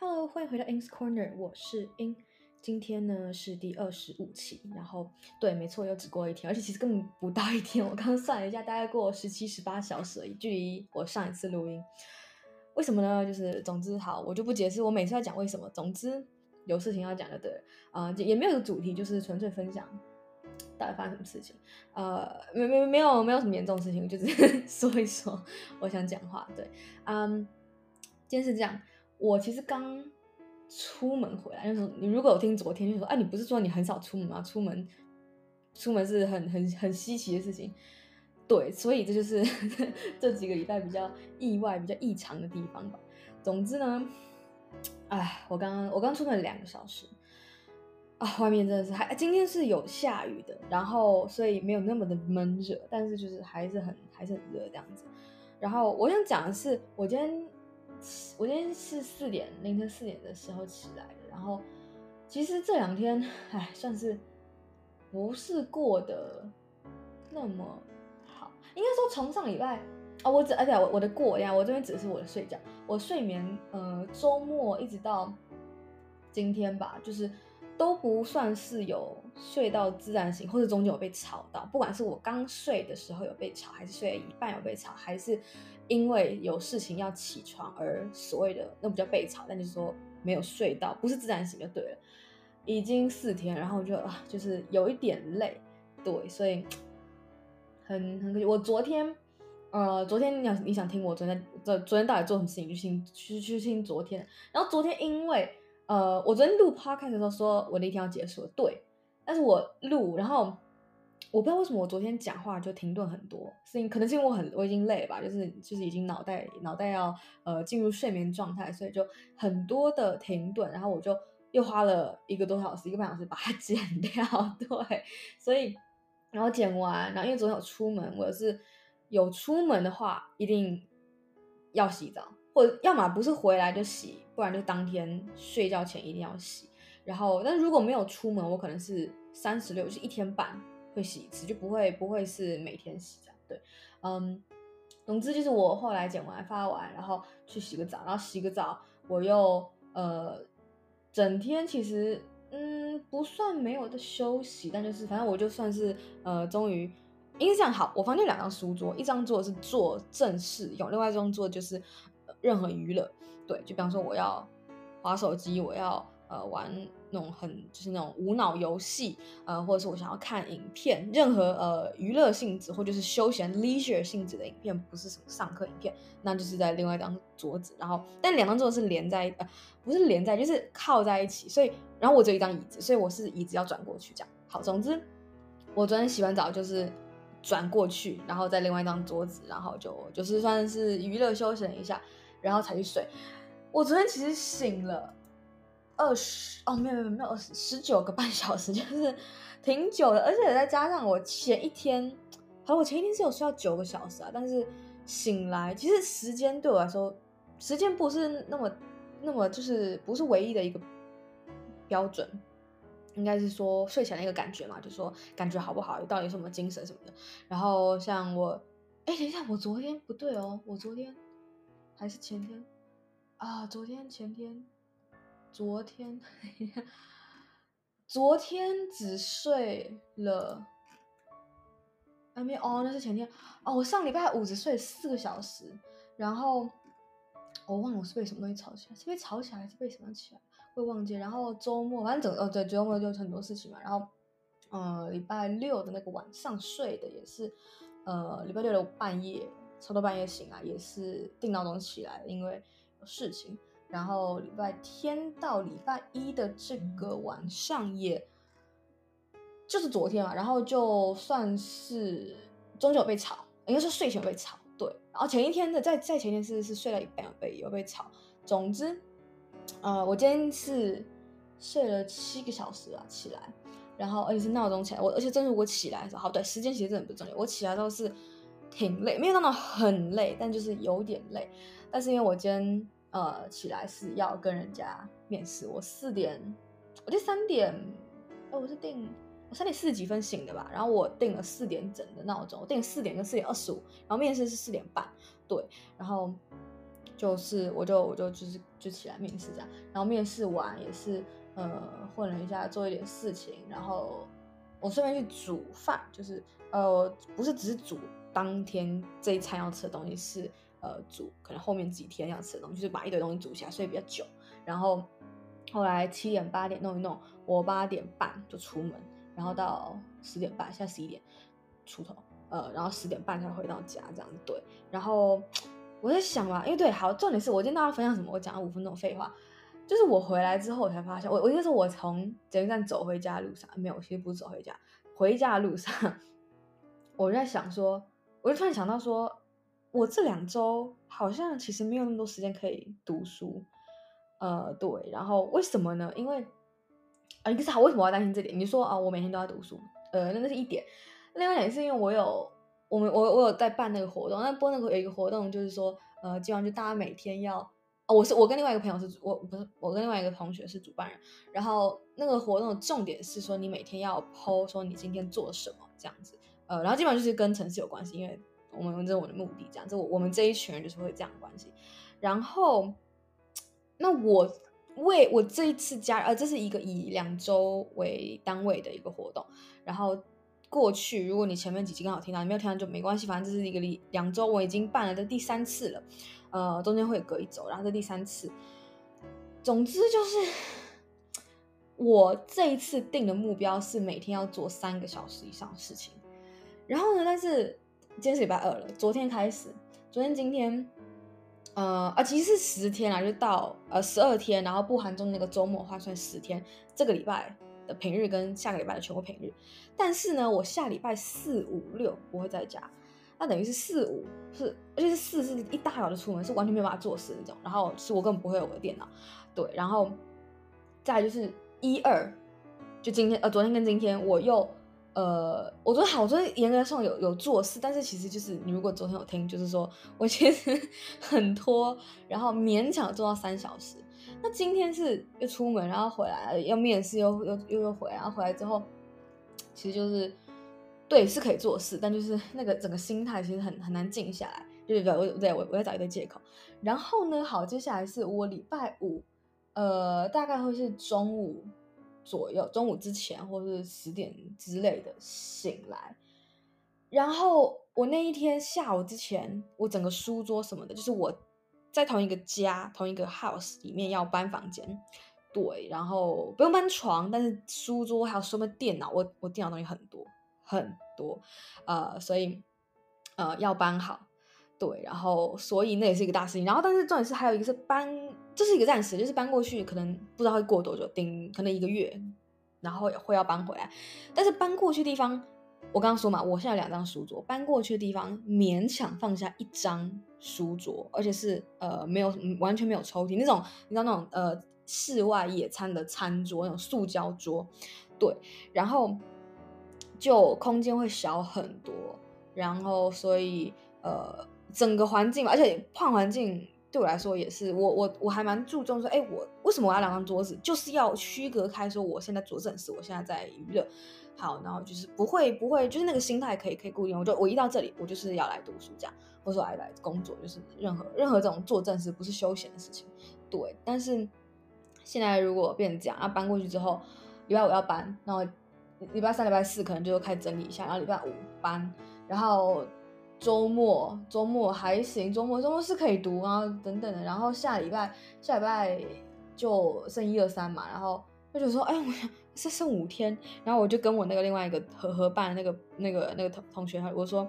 Hello，欢迎回到 In's Corner，我是 In。今天呢是第二十五期，然后对，没错，又只过一天，而且其实根本不到一天。我刚刚算了一下，大概过十七、十八小时而已，距离我上一次录音。为什么呢？就是总之好，我就不解释。我每次要讲为什么，总之有事情要讲就对了。啊、也没有个主题，就是纯粹分享到底发生什么事情。呃，没没没有没有什么严重的事情，就是 说一说我想讲话。对，嗯，今天是这样。我其实刚出门回来，就是你如果有听昨天就说，哎、你不是说你很少出门吗？出门，出门是很很很稀奇的事情，对，所以这就是 这几个礼拜比较意外、比较异常的地方吧。总之呢，哎，我刚刚我刚出门两个小时啊，外面真的是还今天是有下雨的，然后所以没有那么的闷热，但是就是还是很还是很热这样子。然后我想讲的是，我今天。我今天是四点，凌晨四点的时候起来的。然后，其实这两天，哎，算是不是过得那么好。应该说从上礼拜啊、我只而且我我的过呀，我这边只是我的睡觉，我睡眠，呃，周末一直到今天吧，就是。都不算是有睡到自然醒，或者中间有被吵到。不管是我刚睡的时候有被吵，还是睡了一半有被吵，还是因为有事情要起床而所谓的那不叫被吵，但就是说没有睡到，不是自然醒就对了。已经四天，然后就啊，就是有一点累，对，所以很很可惜。我昨天，呃，昨天你想你想听我昨天昨昨天到底做什么事情，就听去去听昨天。然后昨天因为。呃，我昨天录 podcast 的时候说我那天要结束了，对，但是我录，然后我不知道为什么我昨天讲话就停顿很多，是因可能是因为我很我已经累吧，就是就是已经脑袋脑袋要呃进入睡眠状态，所以就很多的停顿，然后我就又花了一个多小时一个半小时把它 剪掉，对，所以然后剪完，然后因为昨天有出门，我是有出门的话一定要洗澡。或者要么不是回来就洗，不然就当天睡觉前一定要洗。然后，但如果没有出门，我可能是三十六，就是一天半会洗一次，就不会不会是每天洗这样。对，嗯，总之就是我后来剪完发完，然后去洗个澡，然后洗个澡，我又呃整天其实嗯不算没有的休息，但就是反正我就算是呃终于，因为这样好，我房间两张书桌，一张桌是做正事用，另外一张桌就是。任何娱乐，对，就比方说我要滑手机，我要呃玩那种很就是那种无脑游戏，呃，或者是我想要看影片，任何呃娱乐性质或就是休闲 leisure 性质的影片，不是什么上课影片，那就是在另外一张桌子，然后但两张桌子是连在呃不是连在，就是靠在一起，所以然后我只有一张椅子，所以我是椅子要转过去这样。好，总之我昨天洗完澡就是转过去，然后在另外一张桌子，然后就就是算是娱乐休闲一下。然后才去睡。我昨天其实醒了二十哦，没有没有没有二十九个半小时，就是挺久的。而且再加上我前一天，好，我前一天是有睡到九个小时啊。但是醒来，其实时间对我来说，时间不是那么那么就是不是唯一的一个标准，应该是说睡前的一个感觉嘛，就说感觉好不好，到底什么精神什么的。然后像我，哎，等一下，我昨天不对哦，我昨天。还是前天啊？昨天、前天、昨天，昨天只睡了，还没哦，那是前天哦。我上礼拜五只睡四个小时，然后我忘了我是被什么东西吵起来，是被吵起来还是被什么起来？会忘记。然后周末反正整哦对，周末就很多事情嘛。然后呃，礼拜六的那个晚上睡的也是呃，礼拜六的半夜。差不多半夜醒来，也是定闹钟起来，因为有事情。然后礼拜天到礼拜一的这个晚上也，就是昨天嘛，然后就算是终究有被吵，应该是睡前被吵，对。然后前一天的在在前一天是是睡了一半有被有被吵。总之，呃，我今天是睡了七个小时啊，起来，然后而且是闹钟起来，我而且真的我起来的时候，好，对，时间其实真的不重要，我起来都是。挺累，没有那么很累，但就是有点累。但是因为我今天呃起来是要跟人家面试，我四点，我就三点，哦，我是定我三点四十几分醒的吧，然后我定了四点整的闹钟，我定四点跟四点二十五，然后面试是四点半，对，然后就是我就我就就是就起来面试这样，然后面试完也是呃混了一下，做一点事情，然后我顺便去煮饭，就是呃不是只是煮当天这一餐要吃的东西，是呃煮可能后面几天要吃的东西，就是把一堆东西煮起来，所以比较久。然后后来七点八点弄一弄，我八点半就出门，然后到十点半，现在十一点出头，呃，然后十点半才回到家这样子对，然后。我在想嘛，因为对，好，重点是我今天大家分享什么？我讲了五分钟废话，就是我回来之后我才发现，我我就是我从捷运站走回家的路上，没有，其实不是走回家，回家的路上，我就在想说，我就突然想到说，我这两周好像其实没有那么多时间可以读书，呃，对，然后为什么呢？因为啊，一个是好，为什么要担心这点？你说啊，我每天都要读书，呃，那那是一点，另外一点是因为我有。我们我我有在办那个活动，那播那个有一个活动就是说，呃，基本上就大家每天要，哦，我是我跟另外一个朋友是，我不是我跟另外一个同学是主办人，然后那个活动的重点是说你每天要 po 说你今天做什么这样子，呃，然后基本上就是跟城市有关系，因为我们这是我的目的这样子，我我们这一群人就是会这样的关系，然后那我为我这一次加，呃，这是一个以两周为单位的一个活动，然后。过去，如果你前面几集刚好听到，你没有听到就没关系，反正这是一个两两周，我已经办了这第三次了，呃，中间会隔一周，然后这第三次。总之就是，我这一次定的目标是每天要做三个小时以上的事情。然后呢，但是今天是礼拜二了，昨天开始，昨天今天，呃啊，其实是十天啊，就到呃十二天，然后不含中那个周末的话算十天，这个礼拜。的平日跟下个礼拜的全部平日，但是呢，我下礼拜四五六不会在家，那等于是四五是，而且是四是一大早就出门，是完全没有办法做事那种。然后是我根本不会有我的电脑，对，然后再就是一二，就今天呃昨天跟今天我又呃我觉得好，我昨天严格上有有做事，但是其实就是你如果昨天有听，就是说我其实很拖，然后勉强做到三小时。那今天是又出门，然后回来要面试，又又又又回来，然后回来之后，其实就是对是可以做事，但就是那个整个心态其实很很难静下来，对对对，我对我我要找一个借口。然后呢，好，接下来是我礼拜五，呃，大概会是中午左右，中午之前或是十点之类的醒来，然后我那一天下午之前，我整个书桌什么的，就是我。在同一个家，同一个 house 里面要搬房间，对，然后不用搬床，但是书桌还有什么电脑，我我电脑东西很多很多，呃，所以呃要搬好，对，然后所以那也是一个大事情，然后但是重点是还有一个是搬，这是一个暂时，就是搬过去可能不知道会过多久，顶可能一个月，然后会要搬回来，但是搬过去的地方。我刚刚说嘛，我现在有两张书桌，搬过去的地方勉强放下一张书桌，而且是呃没有完全没有抽屉那种，你知道那种呃室外野餐的餐桌那种塑胶桌，对，然后就空间会小很多，然后所以呃整个环境，而且换环境对我来说也是，我我我还蛮注重说，哎，我为什么我要两张桌子，就是要区隔开，说我现在做正事，我现在在娱乐。好，然后就是不会不会，就是那个心态可以可以固定。我就我一到这里，我就是要来读书这样，或者说来来工作，就是任何任何这种做正事不是休闲的事情。对，但是现在如果变成这样，啊搬过去之后，礼拜五要搬，然后礼拜三、礼拜四可能就开始整理一下，然后礼拜五搬，然后周末周末还行，周末周末是可以读啊等等的，然后下礼拜下礼拜就剩一二三嘛，然后。我就说，哎，我想这剩五天，然后我就跟我那个另外一个合合办那个那个那个同同学，我说，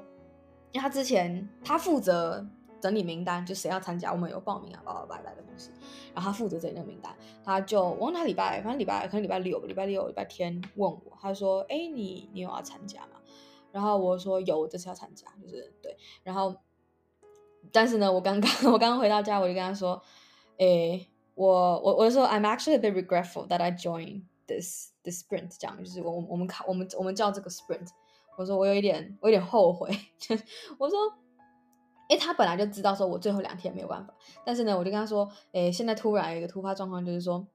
因为他之前他负责整理名单，就谁要参加，我们有报名啊，叭叭叭来的东西，然后他负责整理那个名单，他就我问他礼拜，反正礼拜可能礼拜六，礼拜六礼拜天问我，他说，哎，你你有要参加吗？然后我说有，这次要参加，就是对，然后但是呢，我刚刚我刚刚回到家，我就跟他说，诶。我我我就说，I'm actually a bit regretful that I joined this this sprint，这样就是我我们考我们我们叫这个 sprint。我说我有一点我有点后悔，我说，诶，他本来就知道说我最后两天没有办法，但是呢，我就跟他说，诶，现在突然有一个突发状况，就是说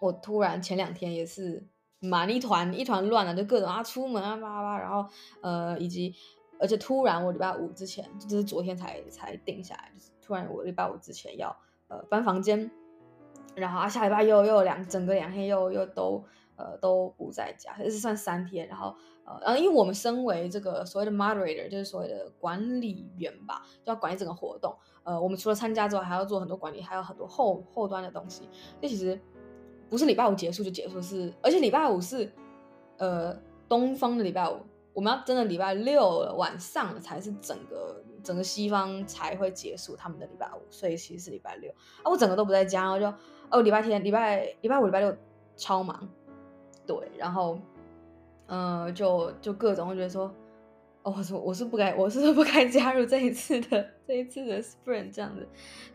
我突然前两天也是满一团一团乱了，就各种啊出门啊叭叭，然后呃以及而且突然我礼拜五之前就是昨天才才定下来，就是。突然我礼拜五之前要呃搬房间，然后啊下礼拜又又两整个两天又又都呃都不在家，这是算三天，然后呃然后因为我们身为这个所谓的 moderator，就是所谓的管理员吧，就要管理整个活动，呃我们除了参加之外，还要做很多管理，还有很多后后端的东西，这其实不是礼拜五结束就结束，是而且礼拜五是呃东方的礼拜五。我们要真的礼拜六晚上才是整个整个西方才会结束他们的礼拜五，所以其实是礼拜六啊，我整个都不在家，然后就哦礼拜天、礼拜礼拜五、礼拜六超忙，对，然后嗯、呃、就就各种觉得说，哦我说我是不该我是不该加入这一次的这一次的 Sprint 这样子，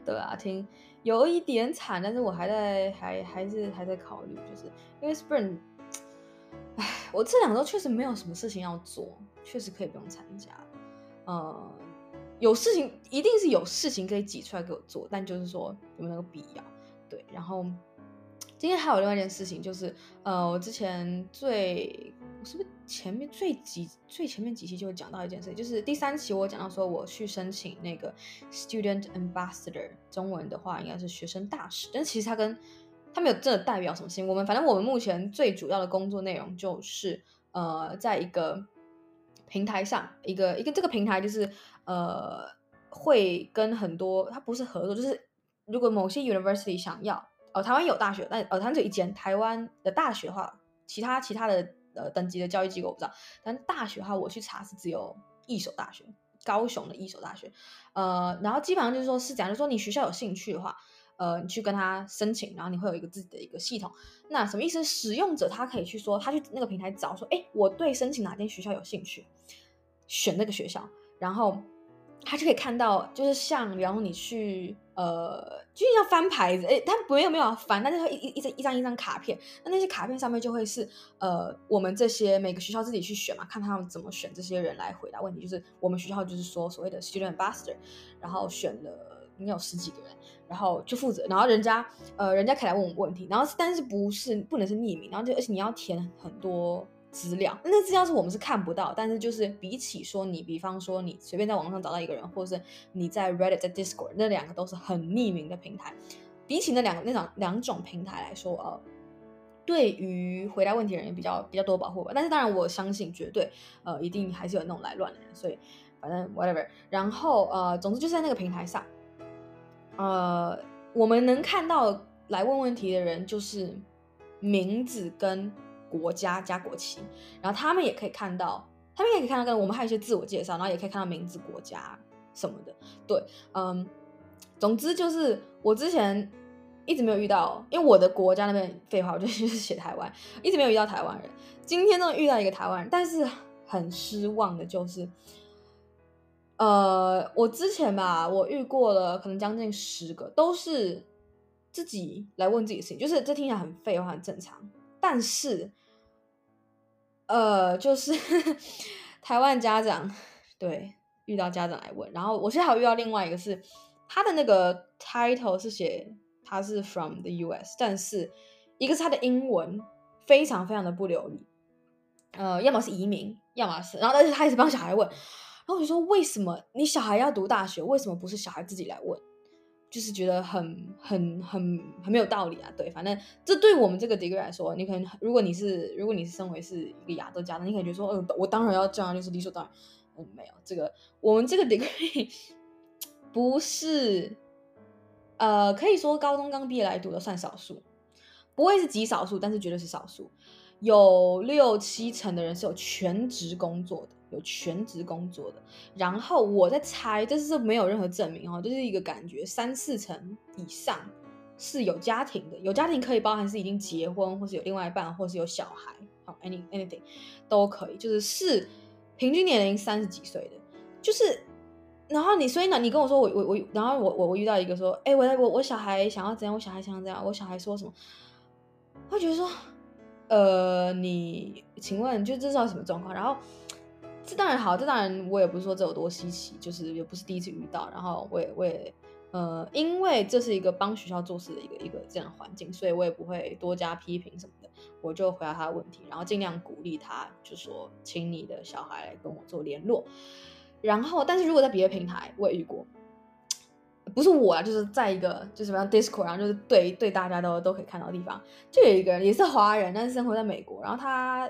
对啊，听有一点惨，但是我还在还还是还在考虑，就是因为 Spring，哎，我这两周确实没有什么事情要做，确实可以不用参加。呃，有事情一定是有事情可以挤出来给我做，但就是说有没有那个必要？对。然后今天还有另外一件事情，就是呃，我之前最我是不是前面最几最前面几期就讲到一件事情，就是第三期我讲到说我去申请那个 Student Ambassador，中文的话应该是学生大使，但其实它跟他没有真的代表什么事情。我们反正我们目前最主要的工作内容就是，呃，在一个平台上，一个一个这个平台就是，呃，会跟很多，它不是合作，就是如果某些 university 想要，呃，台湾有大学，但呃，台湾就一间台湾的大学的话，其他其他的呃等级的教育机构我不知道，但大学的话，我去查是只有一所大学，高雄的一所大学，呃，然后基本上就是说是讲，就说你学校有兴趣的话。呃，你去跟他申请，然后你会有一个自己的一个系统。那什么意思？使用者他可以去说，他去那个平台找说，哎，我对申请哪间学校有兴趣，选那个学校，然后他就可以看到，就是像，然后你去，呃，就像翻牌子，哎，他没有没有翻，但是他一一一张一张一张卡片，那那些卡片上面就会是，呃，我们这些每个学校自己去选嘛，看他们怎么选这些人来回答问题。就是我们学校就是说所谓的 student ambassador，然后选了应该有十几个人。然后就负责，然后人家呃，人家可以来问我们问题，然后但是不是不能是匿名，然后就而且你要填很多资料，那资料是我们是看不到，但是就是比起说你，比方说你随便在网上找到一个人，或者是你在 Reddit 在 Discord 那两个都是很匿名的平台，比起那两那两两种平台来说，呃，对于回答问题的人比较比较多保护吧。但是当然我相信绝对呃一定还是有那种来乱的人，所以反正 whatever，然后呃总之就是在那个平台上。呃，我们能看到来问问题的人就是名字跟国家加国旗，然后他们也可以看到，他们也可以看到跟我们还有一些自我介绍，然后也可以看到名字、国家什么的。对，嗯，总之就是我之前一直没有遇到，因为我的国家那边废话，我就 就是写台湾，一直没有遇到台湾人。今天终于遇到一个台湾人，但是很失望的就是。呃，我之前吧，我遇过了可能将近十个，都是自己来问自己的事情，就是这听起来很废话，很正常。但是，呃，就是 台湾家长对遇到家长来问，然后我现在还有遇到另外一个是他的那个 title 是写他是 from the US，但是一个是他的英文非常非常的不流利，呃，要么是移民，要么是，然后但是他一直帮小孩问。然后我就说，为什么你小孩要读大学？为什么不是小孩自己来问？就是觉得很很很很没有道理啊！对，反正这对我们这个 degree 来说，你可能如果你是如果你是身为是一个亚洲家长，你可能觉得说，呃，我当然要这样，就是理所当然。嗯，没有这个，我们这个 degree 不是，呃，可以说高中刚毕业来读的算少数，不会是极少数，但是绝对是少数，有六七成的人是有全职工作的。有全职工作的，然后我在猜，这是没有任何证明哦，就是一个感觉，三四成以上是有家庭的，有家庭可以包含是已经结婚，或是有另外一半，或是有小孩，好，any anything 都可以，就是是平均年龄三十几岁的，就是，然后你所以呢，你跟我说我我我，然后我我我遇到一个说，哎，我我我小孩想要怎样，我小孩想要怎样，我小孩说什么，他觉得说，呃，你请问就这是什么状况？然后。这当然好，这当然我也不是说这有多稀奇，就是也不是第一次遇到。然后我也我也呃，因为这是一个帮学校做事的一个一个这样的环境，所以我也不会多加批评什么的，我就回答他的问题，然后尽量鼓励他，就说请你的小孩来跟我做联络。然后，但是如果在别的平台，我也遇过不是我啊，就是在一个就是什么 Discord，然后就是对对大家都都可以看到的地方，就有一个人也是华人，但是生活在美国，然后他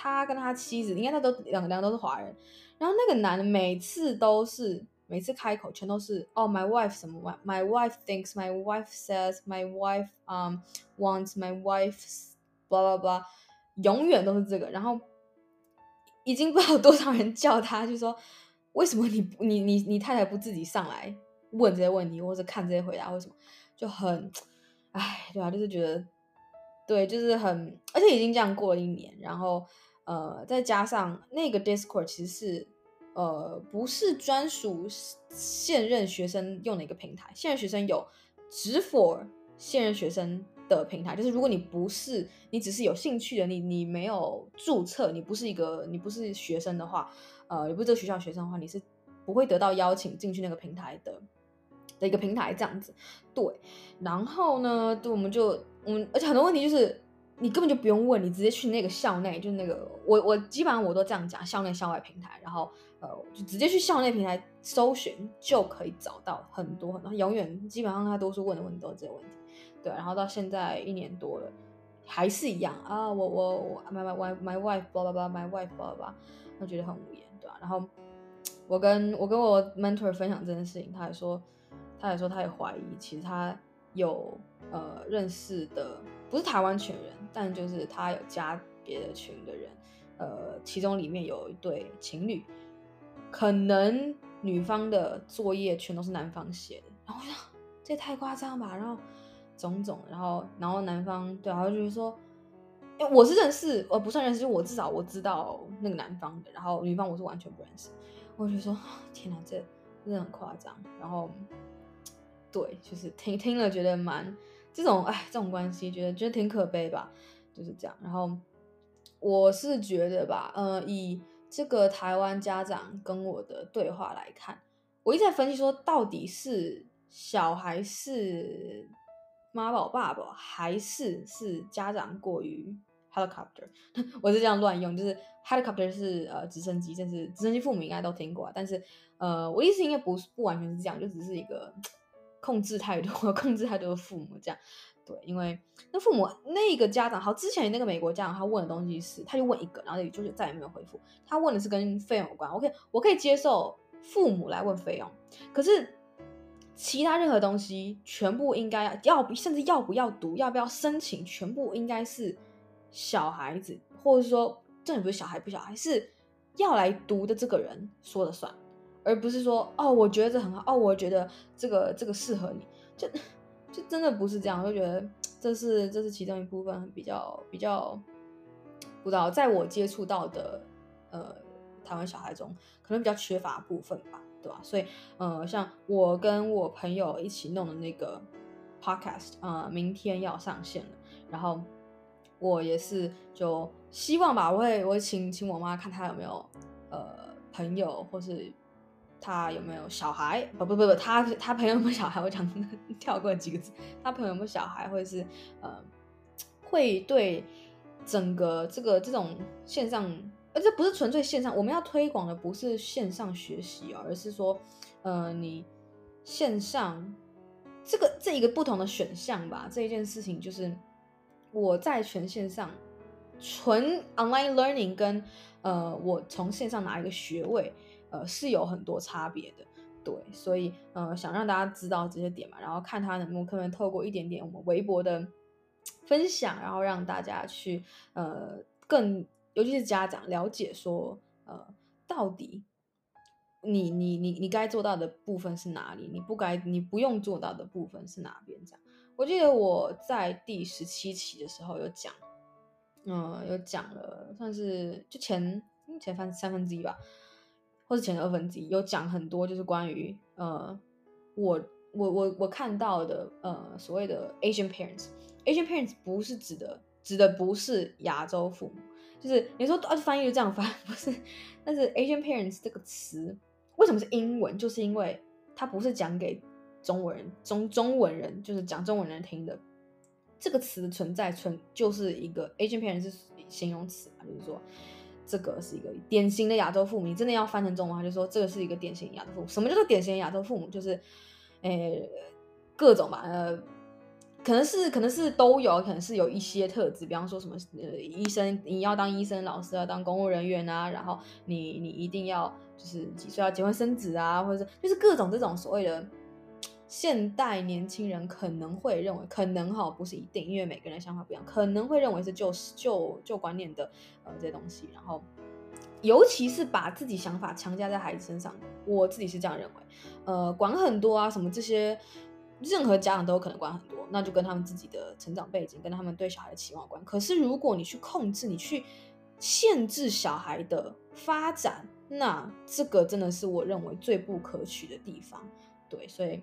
他跟他妻子，应该他都两两个都是华人，然后那个男的每次都是每次开口全都是哦、my wife 什么 my wife thinks my wife says my wife um wants my wife's blah blah blah，永远都是这个，然后已经不知道多少人叫他，就说为什么你你你你太太不自己上来？问这些问题，或者看这些回答，为什么就很，哎，对啊，就是觉得，对，就是很，而且已经这样过了一年，然后，呃，再加上那个 Discord 其实是，呃，不是专属现任学生用的一个平台，现任学生有只 for 现任学生的平台，就是如果你不是，你只是有兴趣的，你你没有注册，你不是一个，你不是学生的话，呃，你不是这个学校学生的话，你是不会得到邀请进去那个平台的。的一个平台这样子，对，然后呢，对，我们就，嗯，而且很多问题就是你根本就不用问，你直接去那个校内，就是那个我我基本上我都这样讲，校内校外平台，然后呃，就直接去校内平台搜寻就可以找到很多很多，永远基本上他多数问的问题都是这个问题，对，然后到现在一年多了还是一样啊，我我我 my my my wife blah blah blah my wife blah blah，我觉得很无言，对吧？然后我跟我跟我 mentor 分享这件事情，他还说。他也说，他也怀疑，其实他有呃认识的不是台湾群人，但就是他有加别的群的人，呃，其中里面有一对情侣，可能女方的作业全都是男方写的，然后我想这也太夸张吧，然后种种，然后然后男方对，然后就是说，我是认识，呃，不算认识，就我至少我知道那个男方的，然后女方我是完全不认识，我就说天哪，这真的很夸张，然后。对，就是听听了觉得蛮这种哎，这种关系觉得觉得挺可悲吧，就是这样。然后我是觉得吧，呃，以这个台湾家长跟我的对话来看，我一直在分析说，到底是小孩是妈宝爸爸，还是是家长过于 helicopter？我是这样乱用，就是 helicopter 是呃直升机，就是直升机父母应该都听过，但是呃，我意思应该不是不完全是这样，就只是一个。控制太多，控制太多的父母这样，对，因为那父母那个家长，好，之前那个美国家长他问的东西是，他就问一个，然后也就是再也没有回复。他问的是跟费用有关，OK，我可以接受父母来问费用，可是其他任何东西全部应该要，要甚至要不要读，要不要申请，全部应该是小孩子，或者说这也不是小孩不小孩，是要来读的这个人说了算。而不是说哦，我觉得这很好哦，我觉得这个这个适合你，就 就真的不是这样，我就觉得这是这是其中一部分比较比较不知道，在我接触到的呃台湾小孩中，可能比较缺乏部分吧，对吧？所以呃，像我跟我朋友一起弄的那个 podcast 啊、呃，明天要上线了，然后我也是就希望吧，我会我会请请我妈看她有没有呃朋友或是。他有没有小孩？不不不不，他他朋友有没有小孩？我讲 跳过几个字。他朋友有没有小孩，或者是呃，会对整个这个这种线上，而这不是纯粹线上，我们要推广的不是线上学习哦，而是说，呃，你线上这个这一个不同的选项吧。这一件事情就是我在全线上纯 online learning 跟呃，我从线上拿一个学位。呃，是有很多差别的，对，所以呃，想让大家知道这些点嘛，然后看他能不能透过一点点我们微博的分享，然后让大家去呃更，尤其是家长了解说，呃，到底你你你你该做到的部分是哪里，你不该你不用做到的部分是哪边？这样，我记得我在第十七期的时候有讲，嗯、呃，有讲了，算是就前前三三分之一吧。或者前二分之一有讲很多，就是关于呃，我我我我看到的呃所谓的 Asian parents，Asian parents 不是指的指的不是亚洲父母，就是你说啊翻译就这样翻 不是，但是 Asian parents 这个词为什么是英文？就是因为它不是讲给中文人中中文人，就是讲中文人听的，这个词的存在存就是一个 Asian parents 是形容词嘛，就是说。这个是一个典型的亚洲父母，你真的要翻成中文，他就说这个是一个典型亚洲父母。什么叫做典型亚洲父母？就是诶各种吧，呃。可能是可能是都有，可能是有一些特质，比方说什么呃，医生你要当医生，老师要当公务人员啊，然后你你一定要就是几岁要结婚生子啊，或者是就是各种这种所谓的现代年轻人可能会认为，可能哈不是一定，因为每个人想法不一样，可能会认为是旧旧旧观念的呃这些东西，然后尤其是把自己想法强加在孩子身上，我自己是这样认为，呃，管很多啊什么这些。任何家长都有可能管很多，那就跟他们自己的成长背景，跟他们对小孩的期望有关。可是如果你去控制，你去限制小孩的发展，那这个真的是我认为最不可取的地方。对，所以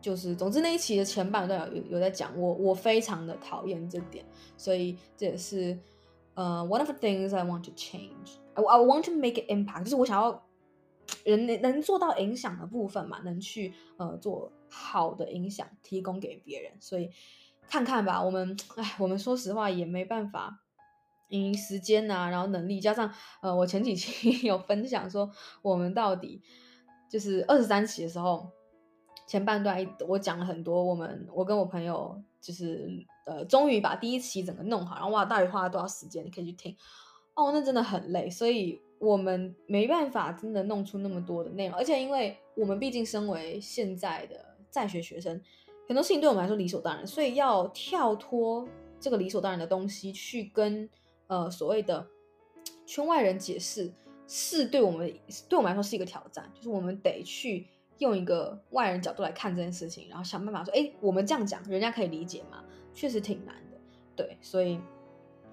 就是总之那一期的前半段有有在讲我，我非常的讨厌这点，所以这也是呃、one of the things I want to change. I, I want to make an impact，就是我想要人能能做到影响的部分嘛，能去呃做。好的影响提供给别人，所以看看吧。我们哎，我们说实话也没办法，因时间呐、啊，然后能力加上呃，我前几期 有分享说，我们到底就是二十三期的时候，前半段我讲了很多，我们我跟我朋友就是呃，终于把第一期整个弄好，然后哇，到底花了多少时间？你可以去听哦，那真的很累，所以我们没办法真的弄出那么多的内容，而且因为我们毕竟身为现在的。在学学生，很多事情对我们来说理所当然，所以要跳脱这个理所当然的东西，去跟呃所谓的圈外人解释，是对我们对我们来说是一个挑战。就是我们得去用一个外人角度来看这件事情，然后想办法说，哎，我们这样讲，人家可以理解吗？确实挺难的，对，所以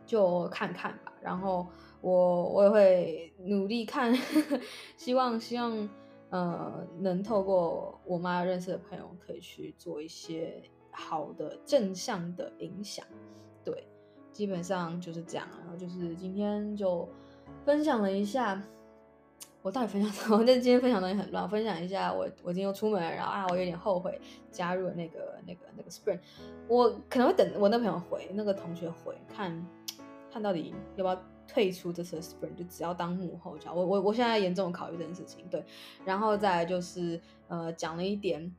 就看看吧。然后我我也会努力看，希望希望。呃，能透过我妈认识的朋友，可以去做一些好的正向的影响。对，基本上就是这样。然后就是今天就分享了一下，我到底分享什么？但今天分享东西很乱。分享一下我，我今天又出门，然后啊，我有点后悔加入了那个那个那个 Sprint。我可能会等我那朋友回，那个同学回，看看到底要不要。退出这次 Sprint 就只要当幕后，我我我现在严重考虑这件事情，对，然后再就是呃讲了一点，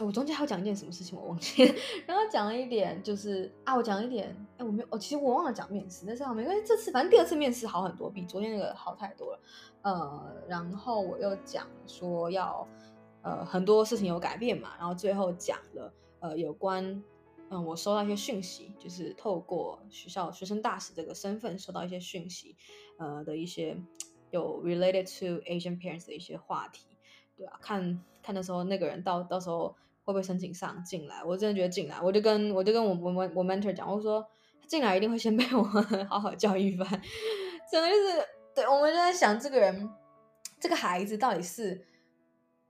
我中间还要讲一件什么事情我忘记，然后讲了一点就是啊我讲一点，哎我没有，哦其实我忘了讲面试，但是好没关系，这次反正第二次面试好很多，比昨天那个好太多了，呃然后我又讲说要呃很多事情有改变嘛，然后最后讲了呃有关。嗯，我收到一些讯息，就是透过学校学生大使这个身份收到一些讯息，呃的一些有 related to Asian parents 的一些话题，对啊，看看的时候那个人到到时候会不会申请上进来，我真的觉得进来，我就跟我就跟我我我 mentor 讲，我说进来一定会先被我 好好教育一番，真的就是，对，我们就在想这个人这个孩子到底是。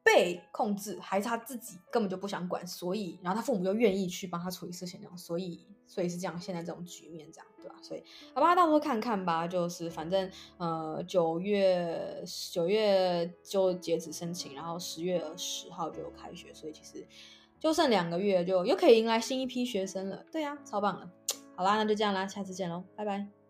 被控制，还是他自己根本就不想管，所以，然后他父母又愿意去帮他处理事情，这样，所以，所以是这样，现在这种局面这样，对吧？所以，好吧，到时候看看吧，就是反正，呃，九月九月就截止申请，然后十月十号就开学，所以其实就剩两个月就又可以迎来新一批学生了，对呀，超棒了。好啦，那就这样啦，下次见喽，拜拜。